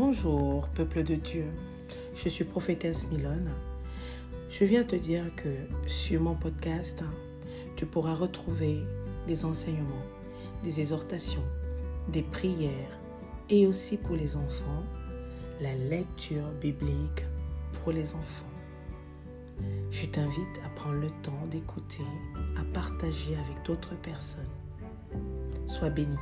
Bonjour, peuple de Dieu. Je suis prophétesse Milone. Je viens te dire que sur mon podcast, tu pourras retrouver des enseignements, des exhortations, des prières et aussi pour les enfants, la lecture biblique pour les enfants. Je t'invite à prendre le temps d'écouter, à partager avec d'autres personnes. Sois béni.